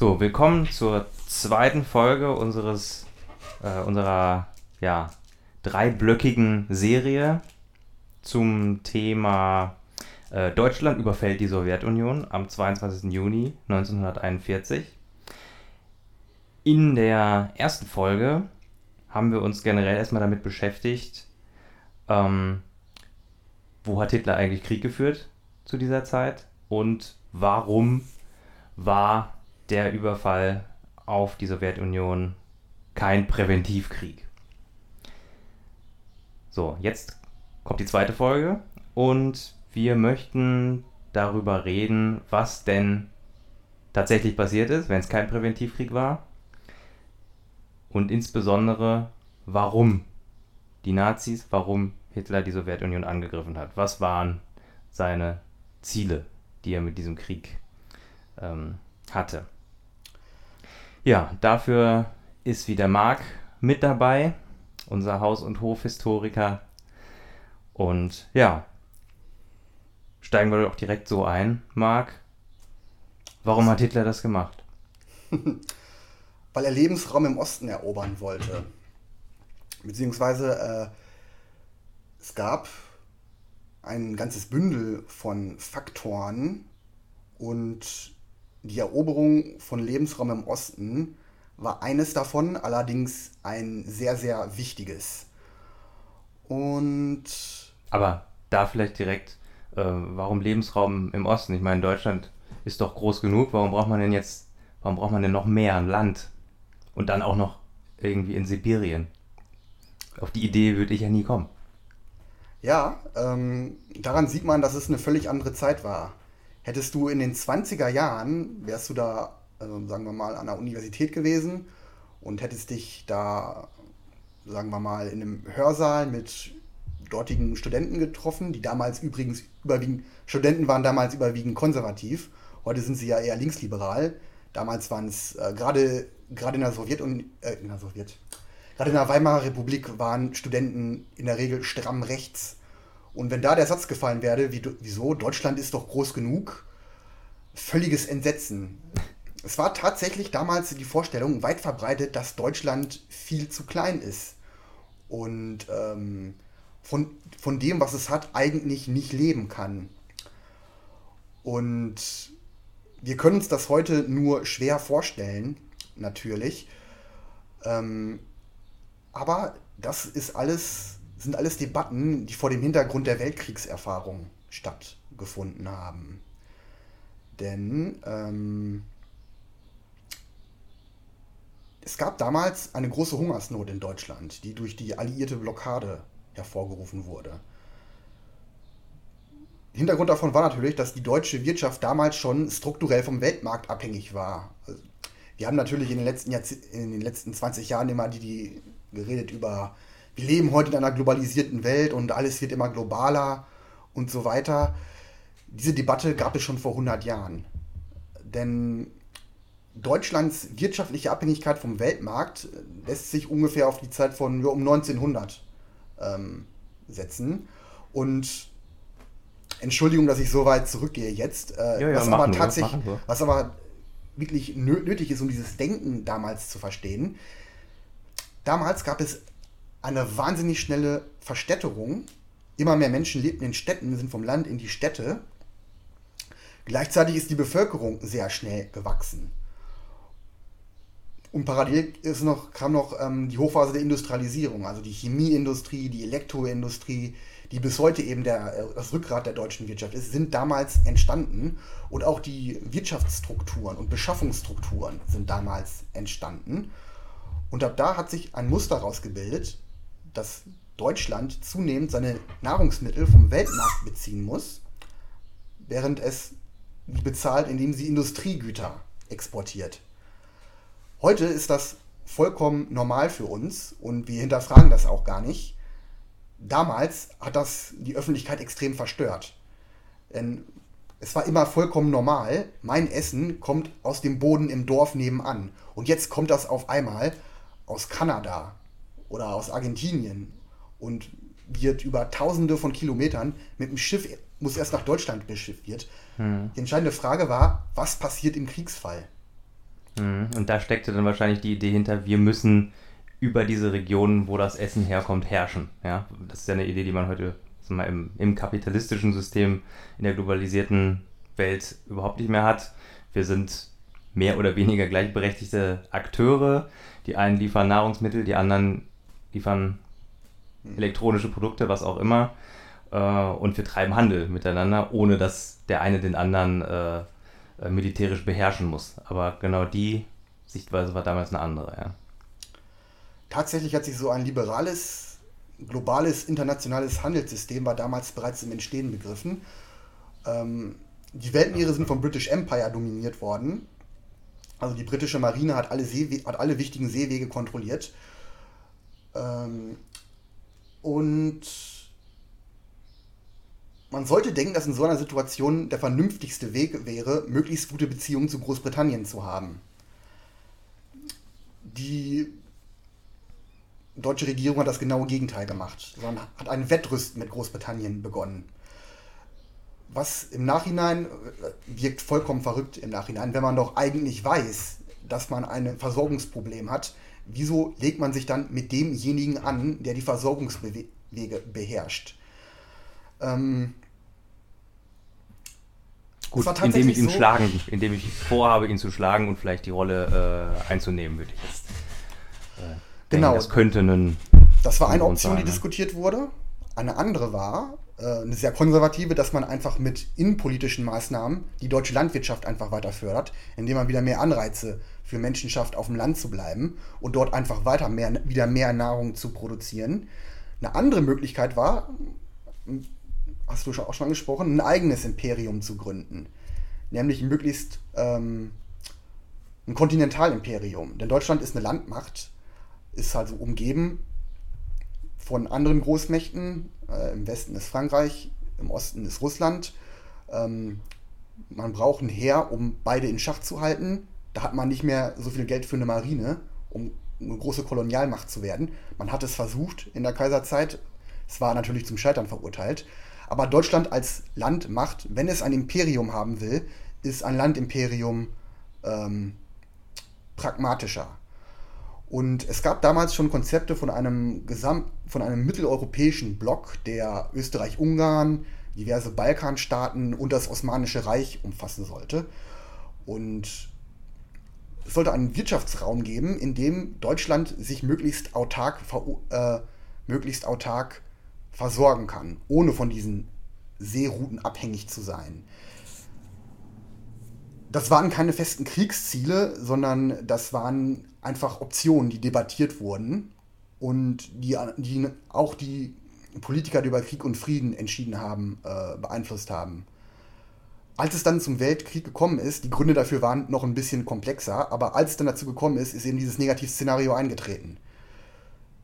So, willkommen zur zweiten Folge unseres, äh, unserer ja, dreiblöckigen Serie zum Thema äh, Deutschland überfällt die Sowjetunion am 22. Juni 1941. In der ersten Folge haben wir uns generell erstmal damit beschäftigt, ähm, wo hat Hitler eigentlich Krieg geführt zu dieser Zeit und warum war der Überfall auf die Sowjetunion kein Präventivkrieg. So, jetzt kommt die zweite Folge und wir möchten darüber reden, was denn tatsächlich passiert ist, wenn es kein Präventivkrieg war. Und insbesondere, warum die Nazis, warum Hitler die Sowjetunion angegriffen hat. Was waren seine Ziele, die er mit diesem Krieg ähm, hatte. Ja, dafür ist wieder Marc mit dabei, unser Haus- und Hofhistoriker. Und ja, steigen wir doch direkt so ein. Marc, warum hat Hitler das gemacht? Weil er Lebensraum im Osten erobern wollte. Beziehungsweise äh, es gab ein ganzes Bündel von Faktoren und die Eroberung von Lebensraum im Osten war eines davon, allerdings ein sehr, sehr wichtiges. Und. Aber da vielleicht direkt, äh, warum Lebensraum im Osten? Ich meine, Deutschland ist doch groß genug. Warum braucht man denn jetzt, warum braucht man denn noch mehr an Land? Und dann auch noch irgendwie in Sibirien? Auf die Idee würde ich ja nie kommen. Ja, ähm, daran sieht man, dass es eine völlig andere Zeit war. Hättest du in den 20er Jahren, wärst du da, also sagen wir mal, an der Universität gewesen und hättest dich da, sagen wir mal, in einem Hörsaal mit dortigen Studenten getroffen, die damals übrigens überwiegend, Studenten waren damals überwiegend konservativ, heute sind sie ja eher linksliberal. Damals waren es äh, gerade gerade in der Sowjet und äh, in der Sowjet, gerade in der Weimarer Republik waren Studenten in der Regel stramm rechts und wenn da der Satz gefallen wäre, wie, wieso, Deutschland ist doch groß genug, völliges Entsetzen. Es war tatsächlich damals die Vorstellung weit verbreitet, dass Deutschland viel zu klein ist und ähm, von, von dem, was es hat, eigentlich nicht leben kann. Und wir können uns das heute nur schwer vorstellen, natürlich. Ähm, aber das ist alles sind alles Debatten, die vor dem Hintergrund der Weltkriegserfahrung stattgefunden haben. Denn ähm, es gab damals eine große Hungersnot in Deutschland, die durch die alliierte Blockade hervorgerufen wurde. Hintergrund davon war natürlich, dass die deutsche Wirtschaft damals schon strukturell vom Weltmarkt abhängig war. Also, wir haben natürlich in den letzten, in den letzten 20 Jahren immer die, die geredet über wir leben heute in einer globalisierten Welt und alles wird immer globaler und so weiter. Diese Debatte gab es schon vor 100 Jahren. Denn Deutschlands wirtschaftliche Abhängigkeit vom Weltmarkt lässt sich ungefähr auf die Zeit von um 1900 ähm, setzen. Und Entschuldigung, dass ich so weit zurückgehe jetzt. Äh, ja, ja, was aber tatsächlich, was aber wirklich nötig ist, um dieses Denken damals zu verstehen. Damals gab es eine wahnsinnig schnelle Verstädterung. Immer mehr Menschen lebten in Städten, sind vom Land in die Städte. Gleichzeitig ist die Bevölkerung sehr schnell gewachsen. Und parallel ist noch, kam noch ähm, die Hochphase der Industrialisierung, also die Chemieindustrie, die Elektroindustrie, die bis heute eben der, äh, das Rückgrat der deutschen Wirtschaft ist, sind damals entstanden. Und auch die Wirtschaftsstrukturen und Beschaffungsstrukturen sind damals entstanden. Und ab da hat sich ein Muster rausgebildet, dass Deutschland zunehmend seine Nahrungsmittel vom Weltmarkt beziehen muss, während es bezahlt, indem sie Industriegüter exportiert. Heute ist das vollkommen normal für uns und wir hinterfragen das auch gar nicht. Damals hat das die Öffentlichkeit extrem verstört. Denn es war immer vollkommen normal, mein Essen kommt aus dem Boden im Dorf nebenan. Und jetzt kommt das auf einmal aus Kanada oder aus Argentinien und wird über tausende von Kilometern mit dem Schiff, muss erst nach Deutschland beschifft wird. Hm. Die entscheidende Frage war, was passiert im Kriegsfall? Mhm. Und da steckte dann wahrscheinlich die Idee hinter, wir müssen über diese Regionen, wo das Essen herkommt, herrschen. Ja? Das ist ja eine Idee, die man heute mal, im, im kapitalistischen System, in der globalisierten Welt überhaupt nicht mehr hat. Wir sind mehr oder weniger gleichberechtigte Akteure. Die einen liefern Nahrungsmittel, die anderen liefern elektronische Produkte, was auch immer. Äh, und wir treiben Handel miteinander, ohne dass der eine den anderen äh, äh, militärisch beherrschen muss. Aber genau die Sichtweise war damals eine andere. Ja. Tatsächlich hat sich so ein liberales, globales, internationales Handelssystem war damals bereits im Entstehen begriffen. Ähm, die Weltmeere sind vom British Empire dominiert worden. Also die britische Marine hat alle, Seewe hat alle wichtigen Seewege kontrolliert. Ähm, und man sollte denken, dass in so einer Situation der vernünftigste Weg wäre, möglichst gute Beziehungen zu Großbritannien zu haben. Die deutsche Regierung hat das genaue Gegenteil gemacht, sondern hat ein Wettrüsten mit Großbritannien begonnen. Was im Nachhinein äh, wirkt vollkommen verrückt im Nachhinein, wenn man doch eigentlich weiß, dass man ein Versorgungsproblem hat. Wieso legt man sich dann mit demjenigen an, der die Versorgungswege beherrscht? Ähm, Gut, indem ich ihn so schlagen, indem ich vorhabe, ihn zu schlagen und vielleicht die Rolle äh, einzunehmen, würde ich jetzt. Äh, genau. Denken, das könnte ein. Das war eine Option, die diskutiert wurde. Eine andere war, äh, eine sehr konservative, dass man einfach mit innenpolitischen Maßnahmen die deutsche Landwirtschaft einfach weiter fördert, indem man wieder mehr Anreize für Menschen schafft, auf dem Land zu bleiben und dort einfach weiter mehr, wieder mehr Nahrung zu produzieren. Eine andere Möglichkeit war, hast du auch schon angesprochen, ein eigenes Imperium zu gründen. Nämlich möglichst ähm, ein Kontinentalimperium. Denn Deutschland ist eine Landmacht, ist also umgeben von anderen Großmächten. Äh, Im Westen ist Frankreich, im Osten ist Russland. Ähm, man braucht ein Heer, um beide in Schach zu halten. Da hat man nicht mehr so viel Geld für eine Marine, um eine große Kolonialmacht zu werden. Man hat es versucht in der Kaiserzeit. Es war natürlich zum Scheitern verurteilt. Aber Deutschland als Landmacht, wenn es ein Imperium haben will, ist ein Landimperium ähm, pragmatischer. Und es gab damals schon Konzepte von einem, Gesamt, von einem mitteleuropäischen Block, der Österreich-Ungarn, diverse Balkanstaaten und das Osmanische Reich umfassen sollte. Und es sollte einen Wirtschaftsraum geben, in dem Deutschland sich möglichst autark, äh, möglichst autark versorgen kann, ohne von diesen Seerouten abhängig zu sein das waren keine festen Kriegsziele, sondern das waren einfach Optionen, die debattiert wurden und die, die auch die Politiker, die über Krieg und Frieden entschieden haben, äh, beeinflusst haben. Als es dann zum Weltkrieg gekommen ist, die Gründe dafür waren noch ein bisschen komplexer, aber als es dann dazu gekommen ist, ist eben dieses Negativszenario eingetreten.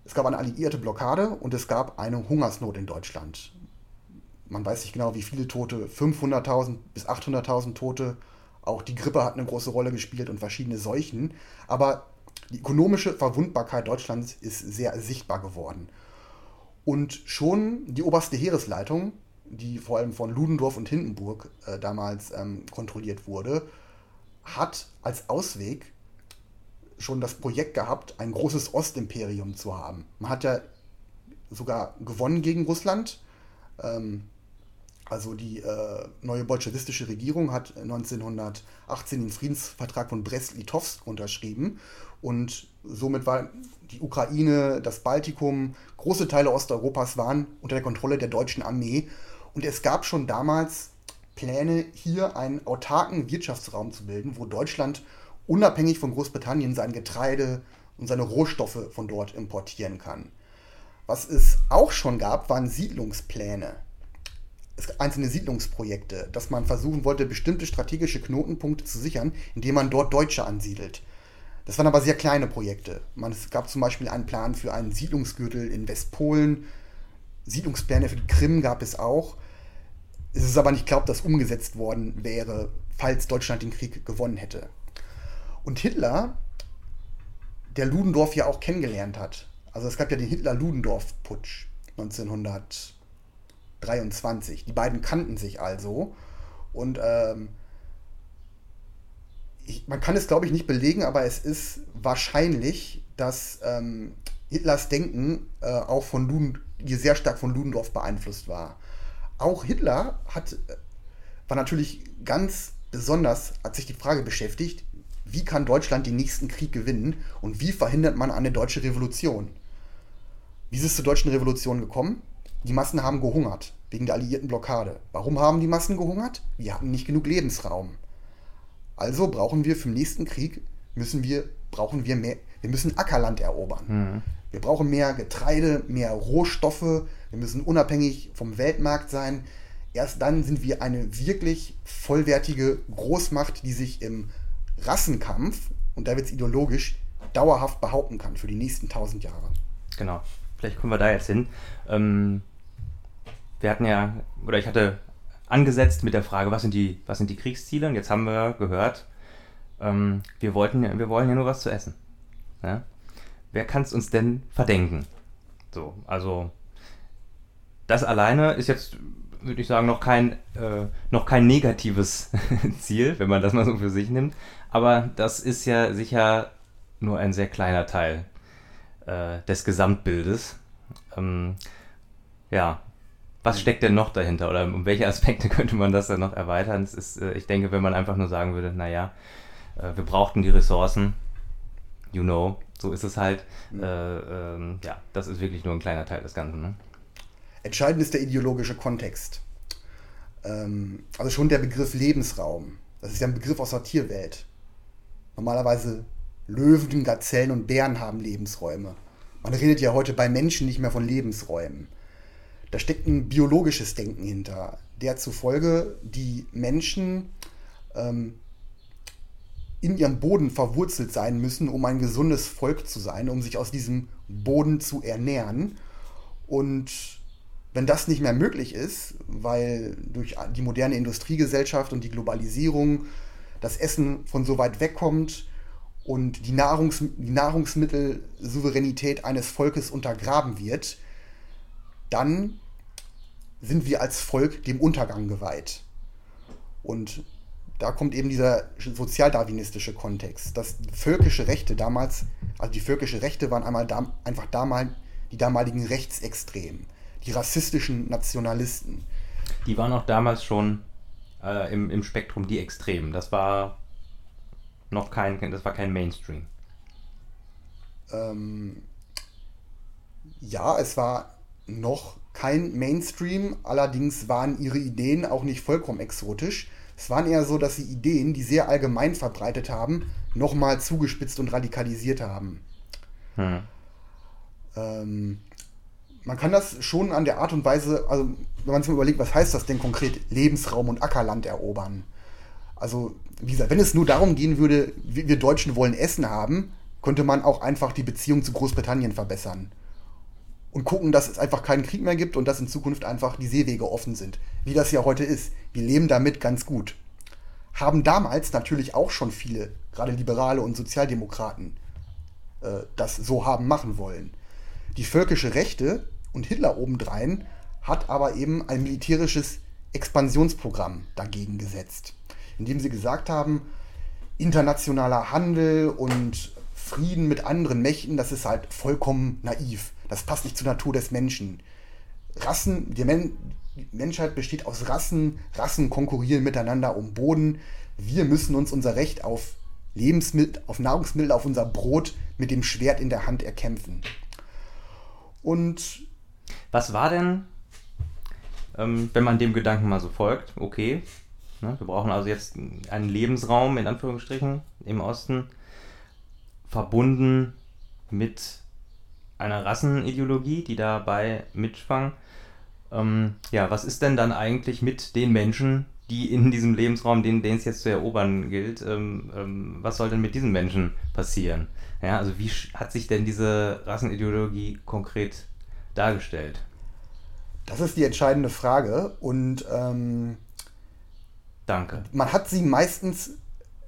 Es gab eine alliierte Blockade und es gab eine Hungersnot in Deutschland. Man weiß nicht genau, wie viele Tote, 500.000 bis 800.000 Tote auch die Grippe hat eine große Rolle gespielt und verschiedene Seuchen. Aber die ökonomische Verwundbarkeit Deutschlands ist sehr sichtbar geworden. Und schon die oberste Heeresleitung, die vor allem von Ludendorff und Hindenburg äh, damals ähm, kontrolliert wurde, hat als Ausweg schon das Projekt gehabt, ein großes Ostimperium zu haben. Man hat ja sogar gewonnen gegen Russland. Ähm, also die äh, neue bolschewistische Regierung hat 1918 den Friedensvertrag von Brest-Litovsk unterschrieben und somit war die Ukraine, das Baltikum, große Teile Osteuropas waren unter der Kontrolle der deutschen Armee und es gab schon damals Pläne, hier einen autarken Wirtschaftsraum zu bilden, wo Deutschland unabhängig von Großbritannien sein Getreide und seine Rohstoffe von dort importieren kann. Was es auch schon gab, waren Siedlungspläne einzelne Siedlungsprojekte, dass man versuchen wollte, bestimmte strategische Knotenpunkte zu sichern, indem man dort Deutsche ansiedelt. Das waren aber sehr kleine Projekte. Man, es gab zum Beispiel einen Plan für einen Siedlungsgürtel in Westpolen. Siedlungspläne für die Krim gab es auch. Es ist aber nicht glaubt, dass umgesetzt worden wäre, falls Deutschland den Krieg gewonnen hätte. Und Hitler, der Ludendorff ja auch kennengelernt hat, also es gab ja den Hitler-Ludendorff-Putsch 1900. 23. Die beiden kannten sich also. Und ähm, ich, man kann es, glaube ich, nicht belegen, aber es ist wahrscheinlich, dass ähm, Hitlers Denken äh, auch von Luden, sehr stark von Ludendorff beeinflusst war. Auch Hitler hat, war natürlich ganz besonders, hat sich die Frage beschäftigt, wie kann Deutschland den nächsten Krieg gewinnen und wie verhindert man eine deutsche Revolution? Wie ist es zur deutschen Revolution gekommen? Die Massen haben gehungert wegen der alliierten Blockade. Warum haben die Massen gehungert? Wir hatten nicht genug Lebensraum. Also brauchen wir für den nächsten Krieg müssen wir brauchen wir mehr. Wir müssen Ackerland erobern. Mhm. Wir brauchen mehr Getreide, mehr Rohstoffe. Wir müssen unabhängig vom Weltmarkt sein. Erst dann sind wir eine wirklich vollwertige Großmacht, die sich im Rassenkampf, und da wird es ideologisch, dauerhaft behaupten kann für die nächsten tausend Jahre. Genau. Vielleicht kommen wir da jetzt hin. Ähm, wir hatten ja, oder ich hatte angesetzt mit der Frage, was sind die, was sind die Kriegsziele? Und jetzt haben wir gehört, ähm, wir, wollten, wir wollen ja nur was zu essen. Ja? Wer kann es uns denn verdenken? So, also das alleine ist jetzt, würde ich sagen, noch kein, äh, noch kein negatives Ziel, wenn man das mal so für sich nimmt. Aber das ist ja sicher nur ein sehr kleiner Teil äh, des Gesamtbildes. Ähm, ja, was steckt denn noch dahinter oder um welche Aspekte könnte man das dann noch erweitern? Ist, äh, ich denke, wenn man einfach nur sagen würde, naja, äh, wir brauchten die Ressourcen, you know, so ist es halt. Mhm. Äh, ähm, ja, das ist wirklich nur ein kleiner Teil des Ganzen. Ne? Entscheidend ist der ideologische Kontext. Ähm, also schon der Begriff Lebensraum. Das ist ja ein Begriff aus der Tierwelt. Normalerweise Löwen, Gazellen und Bären haben Lebensräume. Man redet ja heute bei Menschen nicht mehr von Lebensräumen. Da steckt ein biologisches Denken hinter, der zufolge die Menschen ähm, in ihrem Boden verwurzelt sein müssen, um ein gesundes Volk zu sein, um sich aus diesem Boden zu ernähren. Und wenn das nicht mehr möglich ist, weil durch die moderne Industriegesellschaft und die Globalisierung das Essen von so weit wegkommt und die, Nahrungs die Nahrungsmittelsouveränität eines Volkes untergraben wird, dann sind wir als Volk dem Untergang geweiht. Und da kommt eben dieser sozialdarwinistische Kontext, dass völkische Rechte damals, also die völkische Rechte waren einmal da, einfach damals die damaligen Rechtsextremen, die rassistischen Nationalisten. Die waren auch damals schon äh, im, im Spektrum die Extremen. Das war noch kein, das war kein Mainstream. Ähm, ja, es war noch kein Mainstream, allerdings waren ihre Ideen auch nicht vollkommen exotisch. Es waren eher so, dass sie Ideen, die sehr allgemein verbreitet haben, nochmal zugespitzt und radikalisiert haben. Hm. Ähm, man kann das schon an der Art und Weise, also wenn man sich mal überlegt, was heißt das denn konkret, Lebensraum und Ackerland erobern? Also, wie gesagt, wenn es nur darum gehen würde, wir Deutschen wollen Essen haben, könnte man auch einfach die Beziehung zu Großbritannien verbessern und gucken, dass es einfach keinen Krieg mehr gibt und dass in Zukunft einfach die Seewege offen sind, wie das ja heute ist. Wir leben damit ganz gut. Haben damals natürlich auch schon viele, gerade Liberale und Sozialdemokraten, äh, das so haben machen wollen. Die völkische Rechte und Hitler obendrein hat aber eben ein militärisches Expansionsprogramm dagegen gesetzt, indem sie gesagt haben, internationaler Handel und Frieden mit anderen Mächten, das ist halt vollkommen naiv. Das passt nicht zur Natur des Menschen. Rassen, die, Men die Menschheit besteht aus Rassen, Rassen konkurrieren miteinander um Boden. Wir müssen uns unser Recht auf Lebensmittel, auf Nahrungsmittel, auf unser Brot mit dem Schwert in der Hand erkämpfen. Und was war denn, ähm, wenn man dem Gedanken mal so folgt, okay, ne, wir brauchen also jetzt einen Lebensraum in Anführungsstrichen im Osten, verbunden mit einer Rassenideologie, die dabei mitschwang. Ähm, ja, was ist denn dann eigentlich mit den Menschen, die in diesem Lebensraum, den, es jetzt zu erobern gilt, ähm, ähm, was soll denn mit diesen Menschen passieren? Ja, also wie hat sich denn diese Rassenideologie konkret dargestellt? Das ist die entscheidende Frage und ähm, danke. Man hat sie meistens,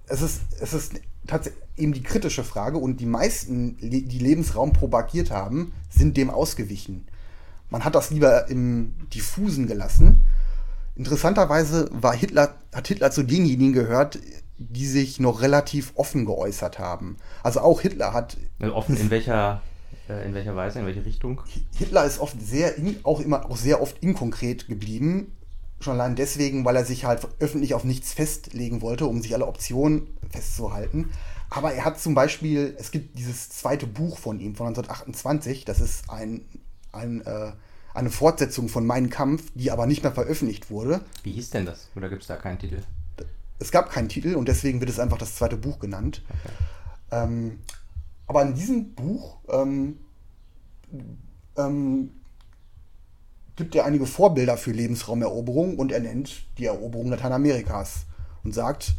es ist, es ist tatsächlich eben die kritische Frage und die meisten, die Lebensraum propagiert haben, sind dem ausgewichen. Man hat das lieber im Diffusen gelassen. Interessanterweise war Hitler, hat Hitler zu denjenigen gehört, die sich noch relativ offen geäußert haben. Also auch Hitler hat. Also offen in welcher, äh, in welcher Weise, in welche Richtung? Hitler ist oft sehr, auch immer auch sehr oft inkonkret geblieben. Schon allein deswegen, weil er sich halt öffentlich auf nichts festlegen wollte, um sich alle Optionen festzuhalten. Aber er hat zum Beispiel, es gibt dieses zweite Buch von ihm von 1928, das ist ein, ein äh, eine Fortsetzung von Mein Kampf, die aber nicht mehr veröffentlicht wurde. Wie hieß denn das? Oder gibt es da keinen Titel? Es gab keinen Titel und deswegen wird es einfach das zweite Buch genannt. Okay. Ähm, aber in diesem Buch ähm, ähm, gibt er einige Vorbilder für Lebensraumeroberung und er nennt die Eroberung Lateinamerikas und sagt,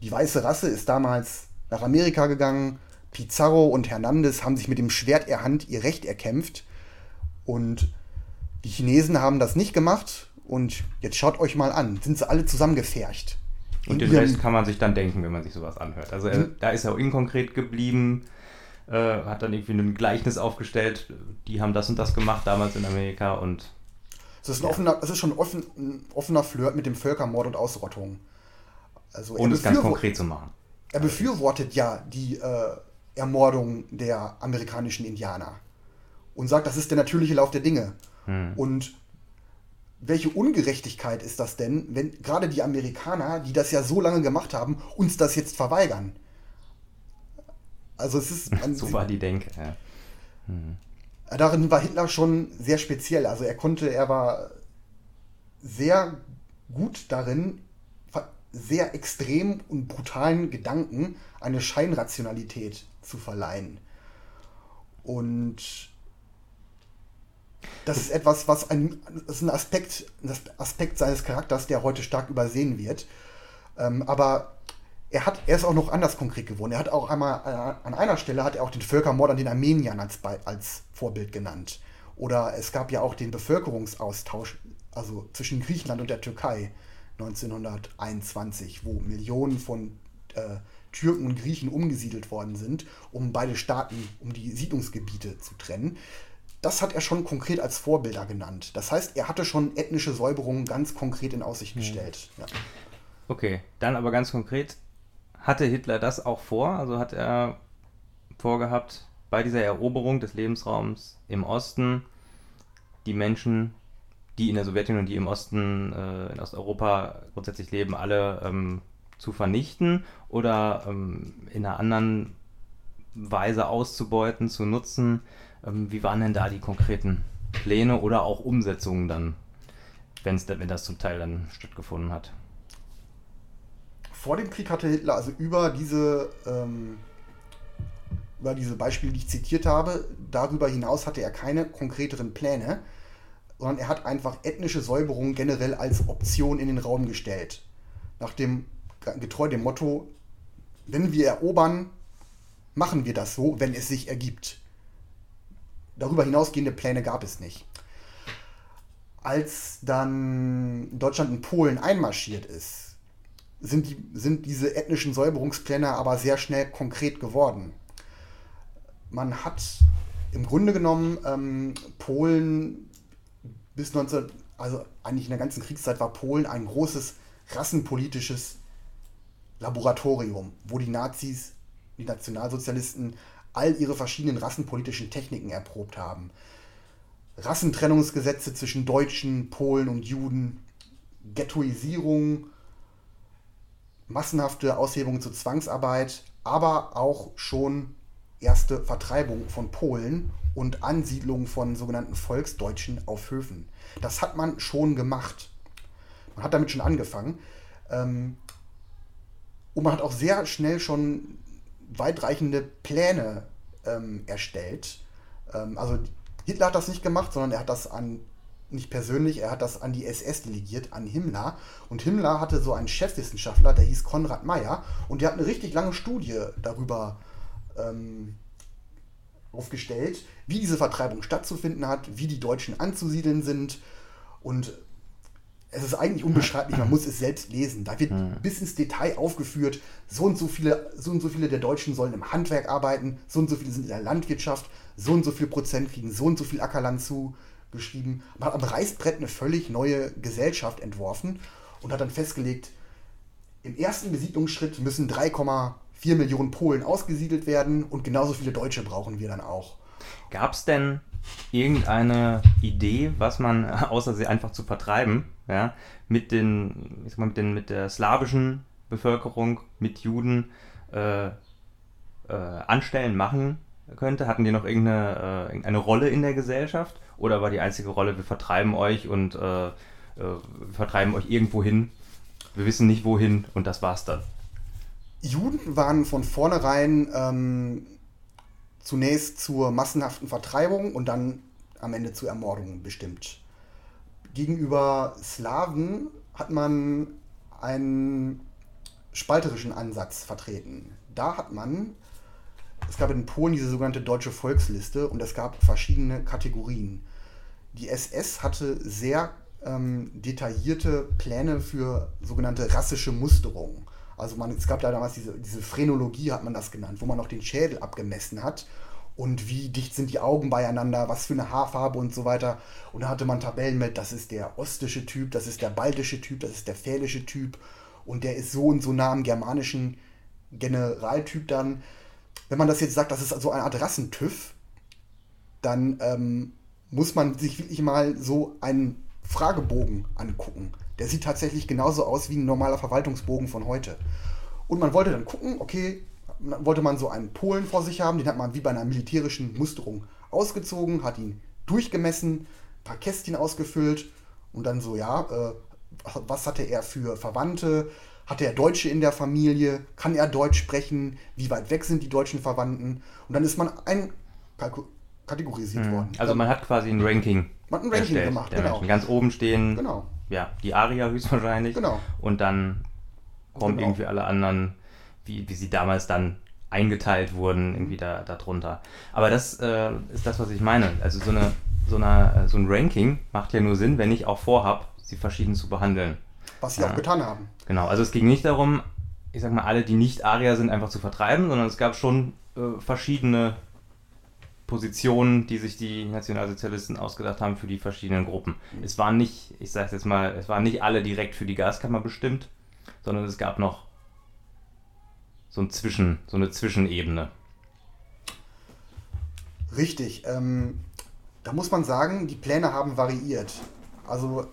die weiße Rasse ist damals nach Amerika gegangen, Pizarro und Hernandez haben sich mit dem Schwert der Hand ihr Recht erkämpft und die Chinesen haben das nicht gemacht und jetzt schaut euch mal an, sind sie alle zusammengefercht. Und den Rest kann man sich dann denken, wenn man sich sowas anhört. Also er, hm. da ist er auch inkonkret geblieben, äh, hat dann irgendwie ein Gleichnis aufgestellt, die haben das und das gemacht damals in Amerika und. Es ist, ein ja. offener, es ist schon offen, ein offener Flirt mit dem Völkermord und Ausrottung. Also um es ganz konkret zu machen. Er befürwortet ja die äh, Ermordung der amerikanischen Indianer und sagt, das ist der natürliche Lauf der Dinge. Hm. Und welche Ungerechtigkeit ist das denn, wenn gerade die Amerikaner, die das ja so lange gemacht haben, uns das jetzt verweigern? Also es ist. so war die Denke, ja. Hm. Darin war Hitler schon sehr speziell. Also er konnte, er war sehr gut darin, sehr extrem und brutalen Gedanken eine Scheinrationalität zu verleihen. Und das ist etwas, was ein, ist ein Aspekt, ein Aspekt seines Charakters, der heute stark übersehen wird. Ähm, aber er hat, er ist auch noch anders konkret geworden. Er hat auch einmal äh, an einer Stelle hat er auch den Völkermord an den Armeniern als, als Vorbild genannt. Oder es gab ja auch den Bevölkerungsaustausch, also zwischen Griechenland und der Türkei 1921, wo Millionen von äh, Türken und Griechen umgesiedelt worden sind, um beide Staaten, um die Siedlungsgebiete zu trennen das hat er schon konkret als Vorbilder genannt. Das heißt, er hatte schon ethnische Säuberungen ganz konkret in Aussicht gestellt. Ja. Okay, dann aber ganz konkret, hatte Hitler das auch vor? Also hat er vorgehabt, bei dieser Eroberung des Lebensraums im Osten die Menschen, die in der Sowjetunion die im Osten, äh, in Osteuropa grundsätzlich leben, alle ähm, zu vernichten oder ähm, in einer anderen Weise auszubeuten, zu nutzen? Ähm, wie waren denn da die konkreten Pläne oder auch Umsetzungen dann, wenn's, wenn das zum Teil dann stattgefunden hat? Vor dem Krieg hatte Hitler also über diese, ähm, über diese Beispiele, die ich zitiert habe, darüber hinaus hatte er keine konkreteren Pläne, sondern er hat einfach ethnische Säuberung generell als Option in den Raum gestellt. Nach dem, getreu dem Motto, wenn wir erobern, machen wir das so, wenn es sich ergibt. Darüber hinausgehende Pläne gab es nicht. Als dann Deutschland in Polen einmarschiert ist, sind, die, sind diese ethnischen Säuberungspläne aber sehr schnell konkret geworden. Man hat im Grunde genommen ähm, Polen bis 19, also eigentlich in der ganzen Kriegszeit war Polen ein großes rassenpolitisches Laboratorium, wo die Nazis, die Nationalsozialisten all ihre verschiedenen rassenpolitischen Techniken erprobt haben. Rassentrennungsgesetze zwischen Deutschen, Polen und Juden, Ghettoisierung, massenhafte Aushebungen zur Zwangsarbeit, aber auch schon erste Vertreibung von Polen und Ansiedlung von sogenannten Volksdeutschen auf Höfen. Das hat man schon gemacht. Man hat damit schon angefangen. Ähm, und man hat auch sehr schnell schon weitreichende Pläne ähm, erstellt. Ähm, also Hitler hat das nicht gemacht, sondern er hat das an, nicht persönlich, er hat das an die SS delegiert, an Himmler. Und Himmler hatte so einen Chefwissenschaftler, der hieß Konrad Meyer, und der hat eine richtig lange Studie darüber ähm, aufgestellt, wie diese Vertreibung stattzufinden hat, wie die Deutschen anzusiedeln sind. Und es ist eigentlich unbeschreiblich, man muss es selbst lesen. Da wird mhm. bis ins Detail aufgeführt, so und so viele, so und so viele der Deutschen sollen im Handwerk arbeiten, so und so viele sind in der Landwirtschaft, so und so viel Prozent kriegen so und so viel Ackerland zugeschrieben. Man hat am Reißbrett eine völlig neue Gesellschaft entworfen und hat dann festgelegt, im ersten Besiedlungsschritt müssen 3,4 Millionen Polen ausgesiedelt werden und genauso viele Deutsche brauchen wir dann auch. Gab es denn irgendeine Idee, was man, außer sie einfach zu vertreiben, ja, mit, den, ich sag mal, mit, den, mit der slawischen Bevölkerung, mit Juden äh, äh, anstellen, machen könnte? Hatten die noch irgendeine, äh, irgendeine Rolle in der Gesellschaft? Oder war die einzige Rolle, wir vertreiben euch und äh, äh, vertreiben euch irgendwo hin? Wir wissen nicht wohin und das war's dann. Juden waren von vornherein ähm, zunächst zur massenhaften Vertreibung und dann am Ende zur Ermordung bestimmt. Gegenüber Slawen hat man einen spalterischen Ansatz vertreten. Da hat man, es gab in Polen diese sogenannte deutsche Volksliste und es gab verschiedene Kategorien. Die SS hatte sehr ähm, detaillierte Pläne für sogenannte rassische Musterung. Also man, es gab da damals diese, diese Phrenologie, hat man das genannt, wo man auch den Schädel abgemessen hat und wie dicht sind die Augen beieinander, was für eine Haarfarbe und so weiter. Und da hatte man Tabellen mit, das ist der ostische Typ, das ist der baltische Typ, das ist der fälische Typ und der ist so und so nah am germanischen Generaltyp dann. Wenn man das jetzt sagt, das ist so eine Art Rassentüff, dann ähm, muss man sich wirklich mal so einen Fragebogen angucken. Der sieht tatsächlich genauso aus wie ein normaler Verwaltungsbogen von heute. Und man wollte dann gucken, okay, wollte man so einen Polen vor sich haben, den hat man wie bei einer militärischen Musterung ausgezogen, hat ihn durchgemessen, ein paar Kästchen ausgefüllt und dann so, ja, äh, was hatte er für Verwandte, hat er Deutsche in der Familie, kann er Deutsch sprechen, wie weit weg sind die deutschen Verwandten und dann ist man ein kategorisiert mhm. worden. Also man hat quasi ein Ranking. Man hat ein Ranking erstellt, gemacht, genau. Menschen. Ganz oben stehen genau. Ja, die Aria höchstwahrscheinlich. Genau. Und dann kommen genau. irgendwie alle anderen, wie, wie sie damals dann eingeteilt wurden, irgendwie da, darunter. Aber das äh, ist das, was ich meine. Also so, eine, so, eine, so ein Ranking macht ja nur Sinn, wenn ich auch vorhabe, sie verschieden zu behandeln. Was sie ja. auch getan haben. Genau, also es ging nicht darum, ich sag mal, alle, die nicht Aria sind, einfach zu vertreiben, sondern es gab schon äh, verschiedene Positionen, die sich die Nationalsozialisten ausgedacht haben für die verschiedenen Gruppen. Es waren nicht, ich sage jetzt mal, es waren nicht alle direkt für die Gaskammer bestimmt, sondern es gab noch so, ein Zwischen, so eine Zwischenebene. Richtig. Ähm, da muss man sagen, die Pläne haben variiert. Also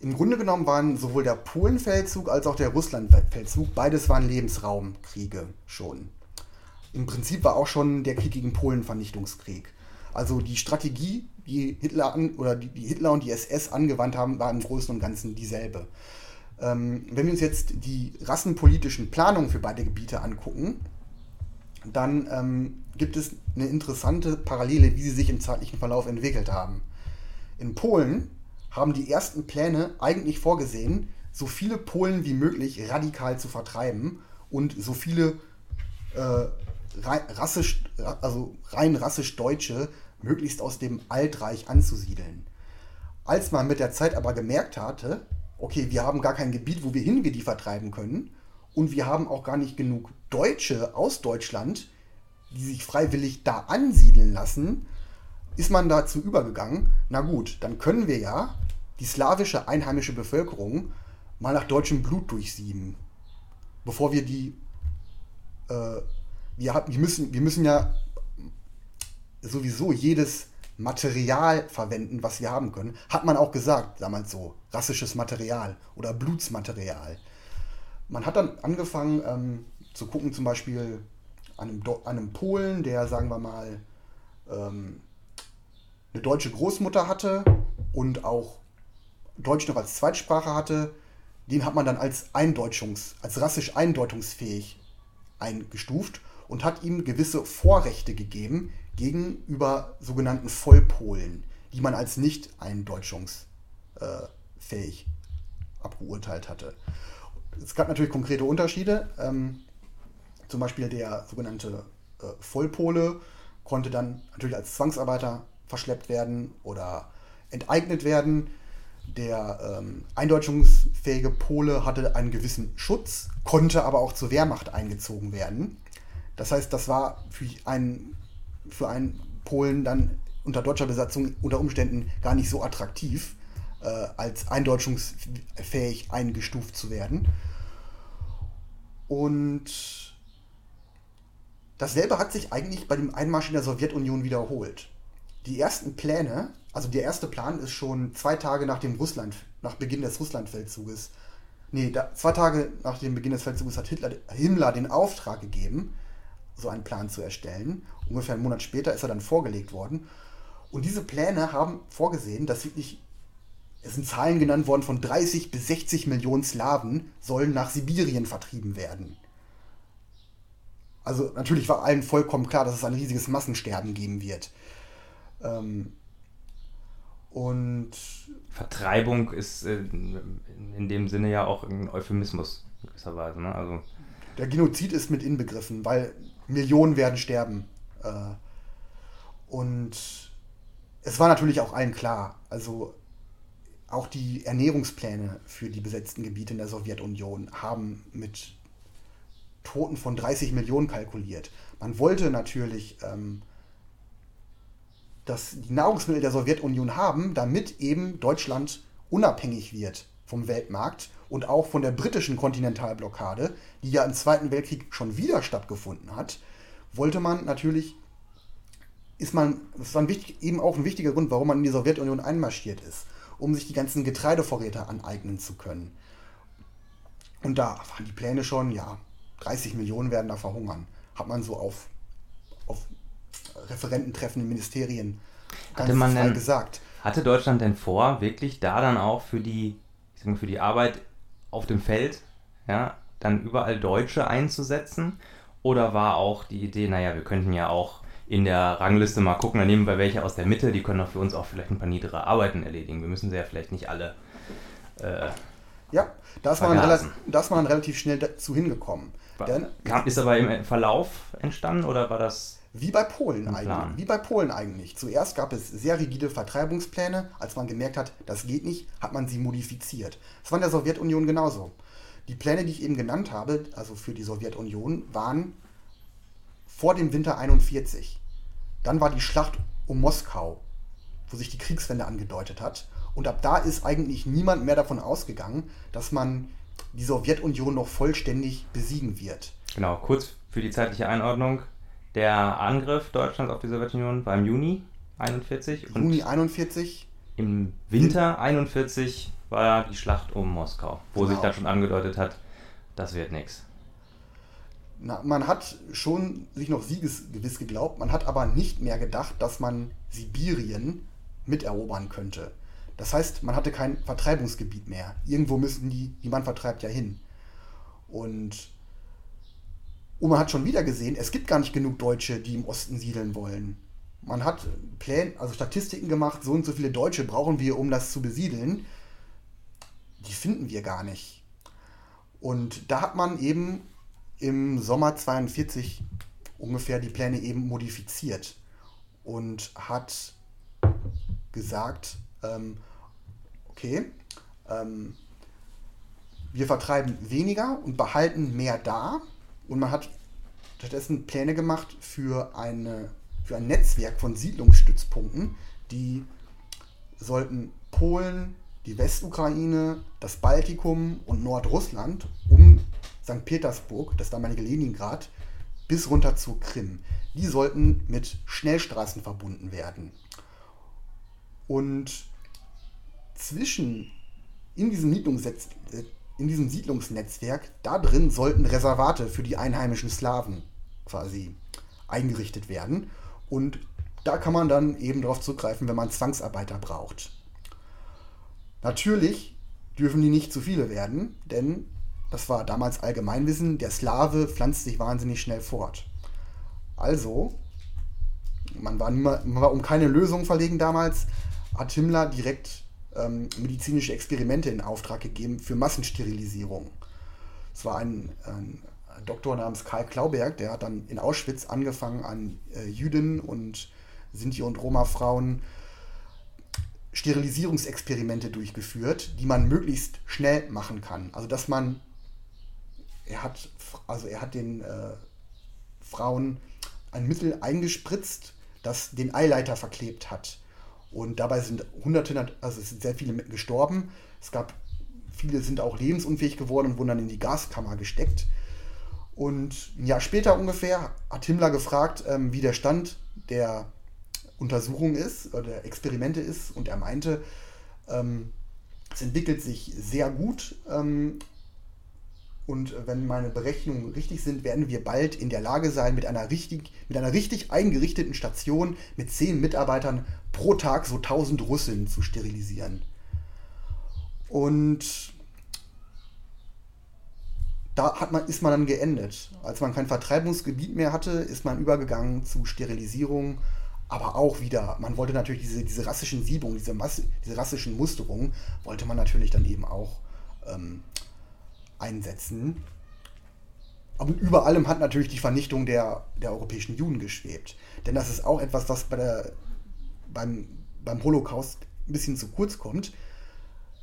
im Grunde genommen waren sowohl der Polenfeldzug als auch der Russlandfeldzug, beides waren Lebensraumkriege schon im Prinzip war auch schon der Krieg gegen Polen Vernichtungskrieg. Also die Strategie, die Hitler an, oder die, die Hitler und die SS angewandt haben, war im Großen und Ganzen dieselbe. Ähm, wenn wir uns jetzt die rassenpolitischen Planungen für beide Gebiete angucken, dann ähm, gibt es eine interessante Parallele, wie sie sich im zeitlichen Verlauf entwickelt haben. In Polen haben die ersten Pläne eigentlich vorgesehen, so viele Polen wie möglich radikal zu vertreiben und so viele äh, rassisch, also rein rassisch Deutsche möglichst aus dem Altreich anzusiedeln. Als man mit der Zeit aber gemerkt hatte, okay, wir haben gar kein Gebiet, wo wir hin wir die vertreiben können und wir haben auch gar nicht genug Deutsche aus Deutschland, die sich freiwillig da ansiedeln lassen, ist man dazu übergegangen, na gut, dann können wir ja die slawische einheimische Bevölkerung mal nach deutschem Blut durchsieben, bevor wir die äh, wir, wir, müssen, wir müssen ja sowieso jedes Material verwenden, was wir haben können. Hat man auch gesagt, damals so, rassisches Material oder Blutsmaterial. Man hat dann angefangen ähm, zu gucken, zum Beispiel an einem, einem, Polen, der, sagen wir mal, ähm, eine deutsche Großmutter hatte und auch Deutsch noch als Zweitsprache hatte, den hat man dann als Eindeutschungs-, als rassisch eindeutungsfähig eingestuft und hat ihm gewisse Vorrechte gegeben gegenüber sogenannten Vollpolen, die man als nicht eindeutschungsfähig abgeurteilt hatte. Es gab natürlich konkrete Unterschiede. Ähm, zum Beispiel der sogenannte äh, Vollpole konnte dann natürlich als Zwangsarbeiter verschleppt werden oder enteignet werden. Der ähm, eindeutungsfähige Pole hatte einen gewissen Schutz, konnte aber auch zur Wehrmacht eingezogen werden. Das heißt, das war für einen, für einen Polen dann unter deutscher Besatzung unter Umständen gar nicht so attraktiv, äh, als eindeutschungsfähig eingestuft zu werden. Und dasselbe hat sich eigentlich bei dem Einmarsch in der Sowjetunion wiederholt. Die ersten Pläne, also der erste Plan ist schon zwei Tage nach dem Russland, nach Beginn des Russlandfeldzuges. Nee, da, zwei Tage nach dem Beginn des Feldzuges hat Hitler, Himmler den Auftrag gegeben, so einen Plan zu erstellen. Ungefähr einen Monat später ist er dann vorgelegt worden. Und diese Pläne haben vorgesehen, dass wirklich, es sind Zahlen genannt worden, von 30 bis 60 Millionen Slawen sollen nach Sibirien vertrieben werden. Also natürlich war allen vollkommen klar, dass es ein riesiges Massensterben geben wird. Ähm, und Vertreibung ist äh, in dem Sinne ja auch ein Euphemismus gewisserweise. Ne? Also der Genozid ist mit inbegriffen, weil Millionen werden sterben. Äh, und es war natürlich auch allen klar, also auch die Ernährungspläne für die besetzten Gebiete in der Sowjetunion haben mit Toten von 30 Millionen kalkuliert. Man wollte natürlich ähm, dass die Nahrungsmittel der Sowjetunion haben, damit eben Deutschland unabhängig wird vom Weltmarkt und auch von der britischen Kontinentalblockade, die ja im Zweiten Weltkrieg schon wieder stattgefunden hat, wollte man natürlich, ist man, das war ein wichtig, eben auch ein wichtiger Grund, warum man in die Sowjetunion einmarschiert ist, um sich die ganzen Getreidevorräte aneignen zu können. Und da waren die Pläne schon, ja, 30 Millionen werden da verhungern. Hat man so auf, auf Referententreffen in Ministerien ganz hatte man denn, gesagt. Hatte Deutschland denn vor, wirklich da dann auch für die, ich sag mal, für die Arbeit auf dem Feld, ja, dann überall Deutsche einzusetzen? Oder war auch die Idee, naja, wir könnten ja auch in der Rangliste mal gucken, dann nehmen wir welche aus der Mitte, die können auch für uns auch vielleicht ein paar niedere Arbeiten erledigen. Wir müssen sie ja vielleicht nicht alle. Äh, ja, da ist, man da ist man relativ schnell dazu hingekommen. War, Denn, kam, ist aber im Verlauf entstanden oder war das wie bei Polen eigentlich. Wie bei Polen eigentlich. Zuerst gab es sehr rigide Vertreibungspläne. Als man gemerkt hat, das geht nicht, hat man sie modifiziert. Das war in der Sowjetunion genauso. Die Pläne, die ich eben genannt habe, also für die Sowjetunion, waren vor dem Winter 41. Dann war die Schlacht um Moskau, wo sich die Kriegswende angedeutet hat. Und ab da ist eigentlich niemand mehr davon ausgegangen, dass man die Sowjetunion noch vollständig besiegen wird. Genau, kurz für die zeitliche Einordnung. Der Angriff Deutschlands auf die Sowjetunion war im Juni 41. Juni 41. Im Winter 41 war die Schlacht um Moskau, wo genau. sich da schon angedeutet hat, das wird nichts. man hat schon sich noch siegesgewiss geglaubt, man hat aber nicht mehr gedacht, dass man Sibirien miterobern könnte. Das heißt, man hatte kein Vertreibungsgebiet mehr. Irgendwo müssen die, die man vertreibt, ja hin. Und und man hat schon wieder gesehen, es gibt gar nicht genug Deutsche, die im Osten siedeln wollen. Man hat Pläne, also Statistiken gemacht, so und so viele Deutsche brauchen wir, um das zu besiedeln. Die finden wir gar nicht. Und da hat man eben im Sommer 42 ungefähr die Pläne eben modifiziert und hat gesagt, ähm, okay, ähm, wir vertreiben weniger und behalten mehr da und man hat stattdessen Pläne gemacht für, eine, für ein Netzwerk von Siedlungsstützpunkten, die sollten Polen, die Westukraine, das Baltikum und Nordrussland um St. Petersburg, das damalige Leningrad, bis runter zur Krim. Die sollten mit Schnellstraßen verbunden werden. Und zwischen in diesem in diesem Siedlungsnetzwerk, da drin sollten Reservate für die einheimischen Slawen quasi eingerichtet werden. Und da kann man dann eben darauf zugreifen, wenn man Zwangsarbeiter braucht. Natürlich dürfen die nicht zu viele werden, denn das war damals Allgemeinwissen, der Slave pflanzt sich wahnsinnig schnell fort. Also, man war, man war um keine Lösung verlegen damals, hat Himmler direkt ähm, medizinische Experimente in Auftrag gegeben für Massensterilisierung. Es war ein, ein, Doktor namens Karl Klauberg, der hat dann in Auschwitz angefangen an äh, Jüdinnen und Sinti- und Roma-Frauen Sterilisierungsexperimente durchgeführt, die man möglichst schnell machen kann. Also dass man, er hat, also er hat den äh, Frauen ein Mittel eingespritzt, das den Eileiter verklebt hat Und dabei sind Hunderte, also es sind sehr viele gestorben. Es gab, viele sind auch lebensunfähig geworden und wurden dann in die Gaskammer gesteckt. Und ein Jahr später ungefähr hat Himmler gefragt, ähm, wie der Stand der Untersuchung ist, der Experimente ist. Und er meinte, ähm, es entwickelt sich sehr gut. Ähm, und wenn meine Berechnungen richtig sind, werden wir bald in der Lage sein, mit einer richtig, mit einer richtig eingerichteten Station mit zehn Mitarbeitern pro Tag so 1000 Russen zu sterilisieren. Und da hat man, ist man dann geendet. Als man kein Vertreibungsgebiet mehr hatte, ist man übergegangen zu Sterilisierung, aber auch wieder, man wollte natürlich diese, diese rassischen Siebungen, diese, diese rassischen Musterungen, wollte man natürlich dann eben auch ähm, einsetzen. Aber über allem hat natürlich die Vernichtung der, der europäischen Juden geschwebt. Denn das ist auch etwas, was bei der, beim, beim Holocaust ein bisschen zu kurz kommt.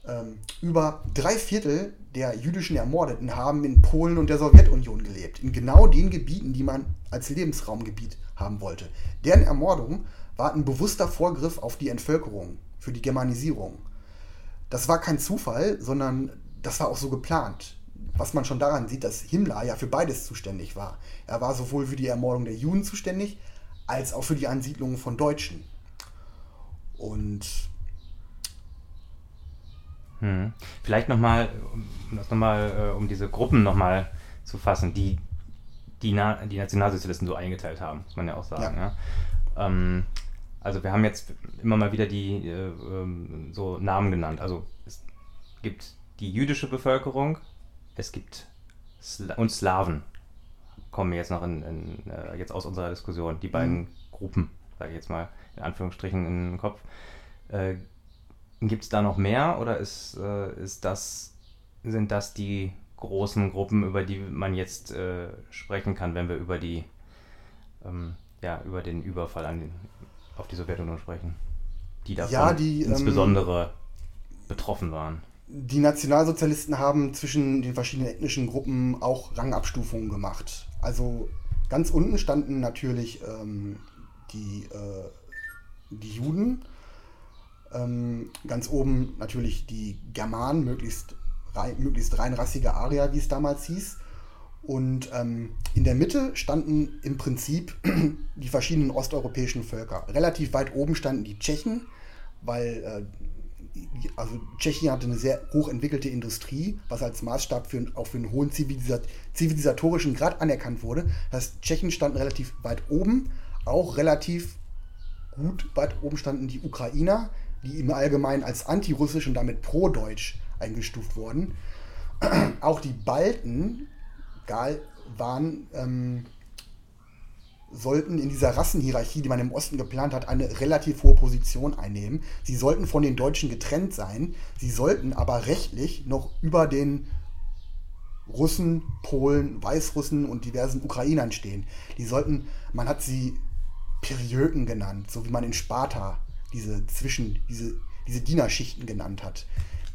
Ähm, über drei Viertel der jüdischen Ermordeten haben in Polen und der Sowjetunion gelebt. In genau den Gebieten, die man als Lebensraumgebiet haben wollte. Deren Ermordung war ein bewusster Vorgriff auf die Entvölkerung, für die Germanisierung. Das war kein Zufall, sondern das war auch so geplant. Was man schon daran sieht, dass Himmler ja für beides zuständig war. Er war sowohl für die Ermordung der Juden zuständig, als auch für die Ansiedlung von Deutschen. Und hm. Vielleicht nochmal, um das nochmal, äh, um diese Gruppen nochmal zu fassen, die die, Na die Nationalsozialisten so eingeteilt haben, muss man ja auch sagen. Ja. ja. Ähm, also wir haben jetzt immer mal wieder die äh, ähm, so Namen genannt. Also es gibt die jüdische Bevölkerung, es gibt Sla und Slawen kommen jetzt noch in, in äh, jetzt aus unserer Diskussion. Die beiden mhm. Gruppen, sage ich jetzt mal in Anführungsstrichen in den Kopf. Äh, Gibt es da noch mehr oder ist, äh, ist das, sind das die großen Gruppen, über die man jetzt äh, sprechen kann, wenn wir über die ähm, ja, über den Überfall an den, auf die Sowjetunion sprechen? Die davon ja, die, ähm, insbesondere ähm, betroffen waren. Die Nationalsozialisten haben zwischen den verschiedenen ethnischen Gruppen auch Rangabstufungen gemacht. Also ganz unten standen natürlich ähm, die, äh, die Juden ähm, ganz oben natürlich die Germanen, möglichst, rein, möglichst reinrassige Arier, wie es damals hieß. Und ähm, in der Mitte standen im Prinzip die verschiedenen osteuropäischen Völker. Relativ weit oben standen die Tschechen, weil äh, also Tschechien hatte eine sehr hochentwickelte Industrie, was als Maßstab für, auch für einen hohen Zivilisat zivilisatorischen Grad anerkannt wurde. Das heißt, Tschechen standen relativ weit oben, auch relativ gut weit oben standen die Ukrainer, die im Allgemeinen als antirussisch und damit pro-deutsch eingestuft wurden. Auch die Balten Gal, waren, ähm, sollten in dieser Rassenhierarchie, die man im Osten geplant hat, eine relativ hohe Position einnehmen. Sie sollten von den Deutschen getrennt sein. Sie sollten aber rechtlich noch über den Russen, Polen, Weißrussen und diversen Ukrainern stehen. Die sollten, man hat sie Periöken genannt, so wie man in Sparta diese Zwischen, diese, diese Dienerschichten genannt hat.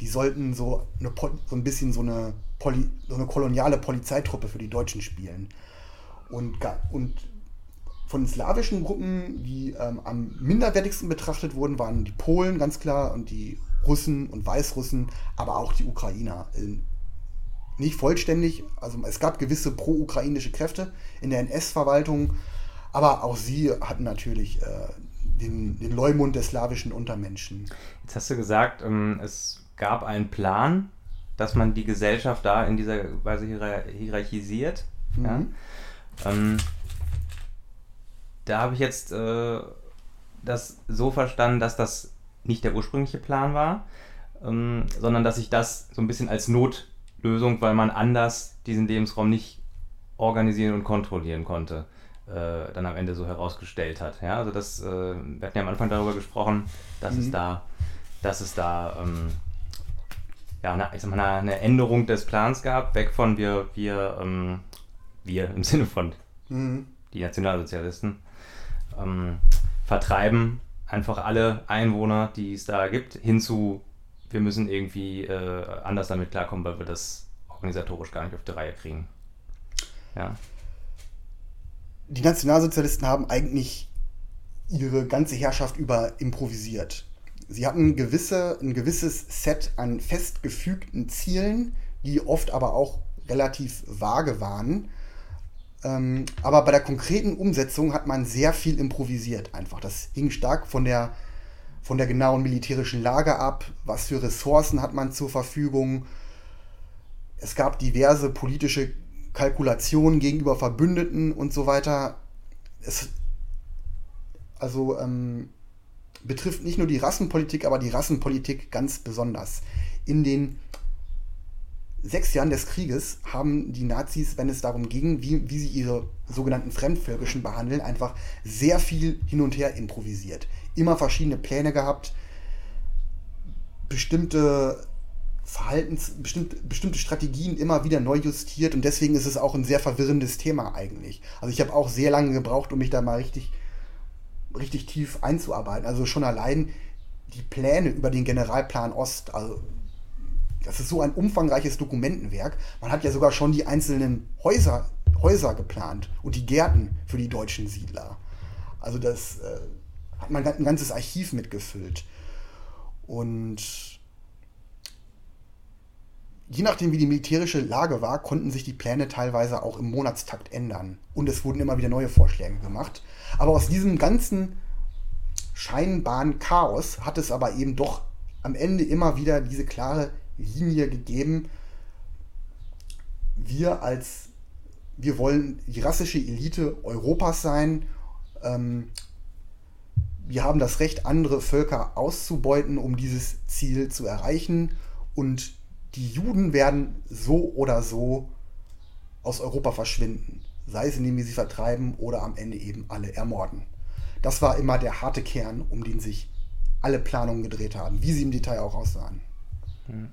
Die sollten so, eine, so ein bisschen so eine, Poli, so eine koloniale Polizeitruppe für die Deutschen spielen. Und, und von den slawischen Gruppen, die ähm, am minderwertigsten betrachtet wurden, waren die Polen ganz klar und die Russen und Weißrussen, aber auch die Ukrainer. Ähm, nicht vollständig, also es gab gewisse pro-ukrainische Kräfte in der NS-Verwaltung, aber auch sie hatten natürlich äh, den, den Leumund der slawischen Untermenschen. Jetzt hast du gesagt, ähm, es gab einen Plan, dass man die Gesellschaft da in dieser Weise hierarchisiert. Mhm. Ja? Da habe ich jetzt äh, das so verstanden, dass das nicht der ursprüngliche Plan war, ähm, sondern dass ich das so ein bisschen als Notlösung, weil man anders diesen Lebensraum nicht organisieren und kontrollieren konnte äh, dann am Ende so herausgestellt hat. Ja, also das, äh, wir hatten ja am Anfang darüber gesprochen, dass mhm. es da, dass es da ähm, ja, eine, ich sag mal, eine Änderung des Plans gab, weg von wir, wir, ähm, wir im Sinne von mhm. die Nationalsozialisten, ähm, vertreiben einfach alle Einwohner, die es da gibt, hinzu, wir müssen irgendwie äh, anders damit klarkommen, weil wir das organisatorisch gar nicht auf die Reihe kriegen. Ja die Nationalsozialisten haben eigentlich ihre ganze Herrschaft über improvisiert. sie hatten gewisse, ein gewisses Set an festgefügten Zielen, die oft aber auch relativ vage waren. Ähm, aber bei der konkreten Umsetzung hat man sehr viel improvisiert einfach. Das hing stark von der, von der genauen militärischen Lage ab. Was für Ressourcen hat man zur Verfügung? Es gab diverse politische Kalkulationen gegenüber Verbündeten und so weiter. Es, also ähm, betrifft nicht nur die Rassenpolitik, aber die Rassenpolitik ganz besonders. In den sechs Jahren des Krieges haben die Nazis, wenn es darum ging, wie, wie sie ihre sogenannten Fremdvölkischen behandeln, einfach sehr viel hin und her improvisiert. Immer verschiedene Pläne gehabt, bestimmte Verhaltens, bestimmte, bestimmte Strategien immer wieder neu justiert und deswegen ist es auch ein sehr verwirrendes Thema eigentlich. Also ich habe auch sehr lange gebraucht, um mich da mal richtig, richtig tief einzuarbeiten. Also schon allein die Pläne über den Generalplan Ost, also das ist so ein umfangreiches Dokumentenwerk. Man hat ja sogar schon die einzelnen Häuser, Häuser geplant und die Gärten für die deutschen Siedler. Also das äh, hat man ein ganzes Archiv mitgefüllt. Und je nachdem, wie die militärische Lage war, konnten sich die Pläne teilweise auch im Monatstakt ändern. Und es wurden immer wieder neue Vorschläge gemacht. Aber aus diesem ganzen scheinbaren Chaos hat es aber eben doch am Ende immer wieder diese klare Linie gegeben. Wir als, wir wollen die rassische Elite Europas sein. Ähm, wir haben das Recht, andere Völker auszubeuten, um dieses Ziel zu erreichen. Und die Juden werden so oder so aus Europa verschwinden. Sei es, indem wir sie vertreiben oder am Ende eben alle ermorden. Das war immer der harte Kern, um den sich alle Planungen gedreht haben, wie sie im Detail auch aussahen. Hm.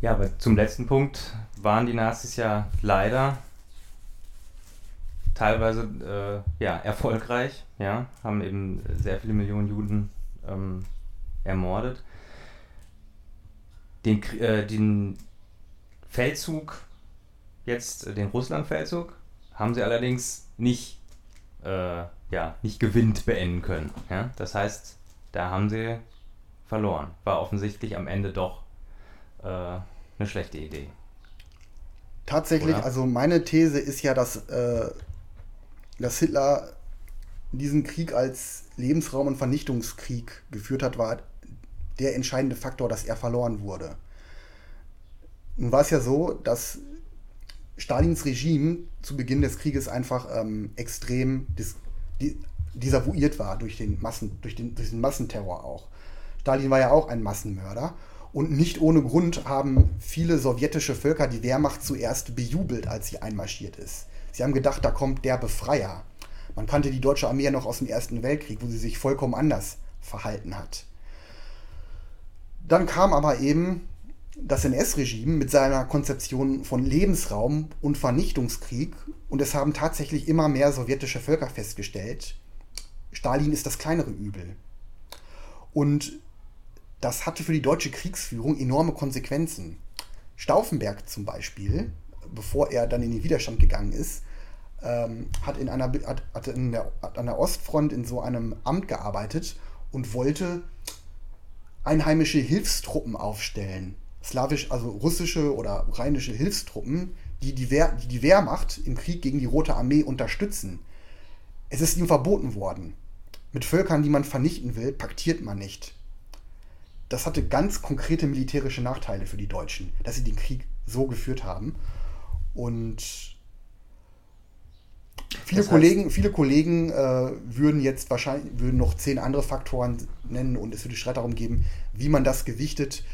Ja, aber zum letzten Punkt waren die Nazis ja leider teilweise äh, ja, erfolgreich, ja, haben eben sehr viele Millionen Juden ähm, ermordet. Den, äh, den Feldzug, jetzt äh, den Russland-Feldzug, haben sie allerdings nicht, äh, ja, nicht gewinnt beenden können. Ja? Das heißt, da haben sie verloren. War offensichtlich am Ende doch äh, eine schlechte Idee. Tatsächlich, Oder? also meine These ist ja, dass, äh, dass Hitler diesen Krieg als Lebensraum- und Vernichtungskrieg geführt hat, war der entscheidende Faktor, dass er verloren wurde. Nun war es ja so, dass Stalins Regime zu Beginn des Krieges einfach ähm, extrem dis desavouiert war durch den, Massen, durch, den, durch den Massenterror auch. Stalin war ja auch ein Massenmörder und nicht ohne Grund haben viele sowjetische Völker die Wehrmacht zuerst bejubelt, als sie einmarschiert ist. Sie haben gedacht, da kommt der Befreier. Man kannte die deutsche Armee ja noch aus dem Ersten Weltkrieg, wo sie sich vollkommen anders verhalten hat. Dann kam aber eben das NS-Regime mit seiner Konzeption von Lebensraum und Vernichtungskrieg und es haben tatsächlich immer mehr sowjetische Völker festgestellt, Stalin ist das kleinere Übel. Und das hatte für die deutsche Kriegsführung enorme Konsequenzen. Stauffenberg zum Beispiel, bevor er dann in den Widerstand gegangen ist, ähm, hat, in einer, hat, hat in der, hat an der Ostfront in so einem Amt gearbeitet und wollte einheimische Hilfstruppen aufstellen. Slawisch, also russische oder ukrainische Hilfstruppen, die die, Wehr, die die Wehrmacht im Krieg gegen die Rote Armee unterstützen. Es ist ihm verboten worden. Mit Völkern, die man vernichten will, paktiert man nicht das hatte ganz konkrete militärische Nachteile für die Deutschen, dass sie den Krieg so geführt haben. Und viele das heißt, Kollegen, viele Kollegen äh, würden jetzt wahrscheinlich würden noch zehn andere Faktoren nennen und es würde Streit darum geben, wie man das gewichtet.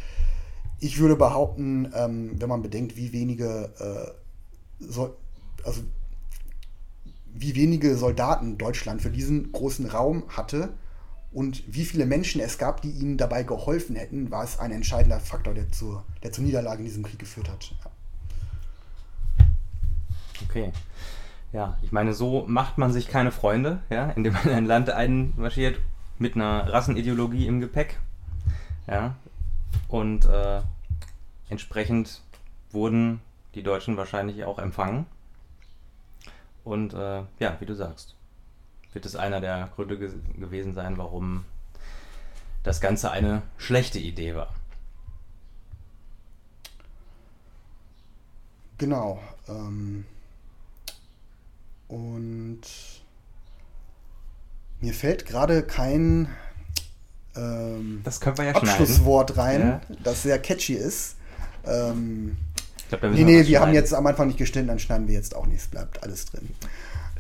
Ich würde behaupten, ähm, wenn man bedenkt, wie wenige äh, so, also wie wenige Soldaten Deutschland für diesen großen Raum hatte, und wie viele Menschen es gab, die ihnen dabei geholfen hätten, war es ein entscheidender Faktor, der zur, der zur Niederlage in diesem Krieg geführt hat. Ja. Okay. Ja, ich meine, so macht man sich keine Freunde, ja, indem man ein Land einmarschiert mit einer Rassenideologie im Gepäck. Ja. Und äh, entsprechend wurden die Deutschen wahrscheinlich auch empfangen. Und äh, ja, wie du sagst, wird es einer der Gründe ge gewesen sein, warum das Ganze eine schlechte Idee war. Genau. Ähm, und mir fällt gerade kein ähm, Das können wir ja Abschlusswort rein, Ja. das sehr catchy ist. Ähm, Ich glaub, nee, nee, wir haben schneiden. jetzt am Anfang nicht gestimmt, dann schneiden wir jetzt auch nichts, bleibt alles drin.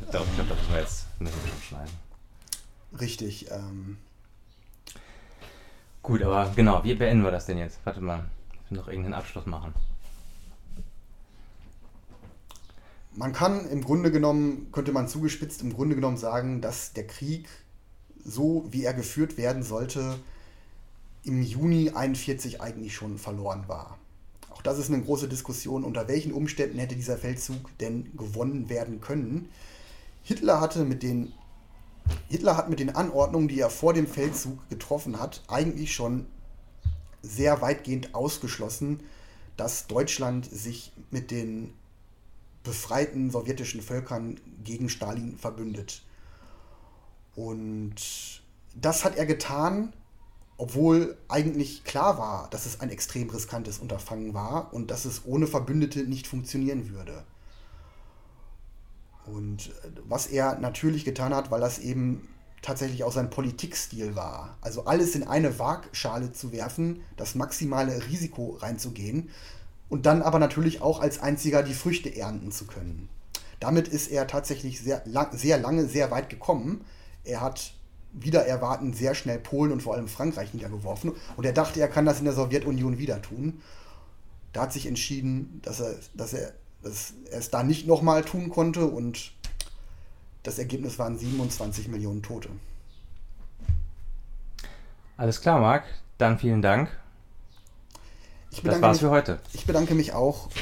Ich glaube, glaub, da müssen wir jetzt müssen wir schon schneiden. Richtig. Ähm, Gut, aber genau, wie beenden wir das denn jetzt? Warte mal, wir müssen noch irgendeinen Abschluss machen. man kann im Grunde genommen, könnte man zugespitzt im Grunde genommen sagen, dass der Krieg, so wie er geführt werden sollte, im Juni 41 eigentlich schon verloren war. Auch das ist eine große Diskussion, unter welchen Umständen hätte dieser Feldzug denn gewonnen werden können. Hitler hatte mit den Hitler hat mit den Anordnungen, die er vor dem Feldzug getroffen hat, eigentlich schon sehr weitgehend ausgeschlossen, dass Deutschland sich mit den befreiten sowjetischen Völkern gegen Stalin verbündet. Und das hat er getan, obwohl eigentlich klar war, dass es ein extrem riskantes Unterfangen war und dass es ohne Verbündete nicht funktionieren würde. Und äh, was er natürlich getan hat, weil das eben tatsächlich auch sein Politikstil war. Also alles in eine Waagschale zu werfen, das maximale Risiko reinzugehen und dann aber natürlich auch als einziger die Früchte ernten zu können. Damit ist er tatsächlich sehr, lang, sehr lange, sehr weit gekommen. Er hat wieder erwarten sehr schnell Polen und vor allem Frankreich niedergeworfen und er dachte, er kann das in der Sowjetunion wieder tun. Da hat sich entschieden, dass er, dass er, er es da nicht nochmal tun konnte und das Ergebnis waren 27 Millionen Tote. Alles klar, Marc. Dann vielen Dank. Ich Das bedanke, war's für heute. ich bedanke mich auch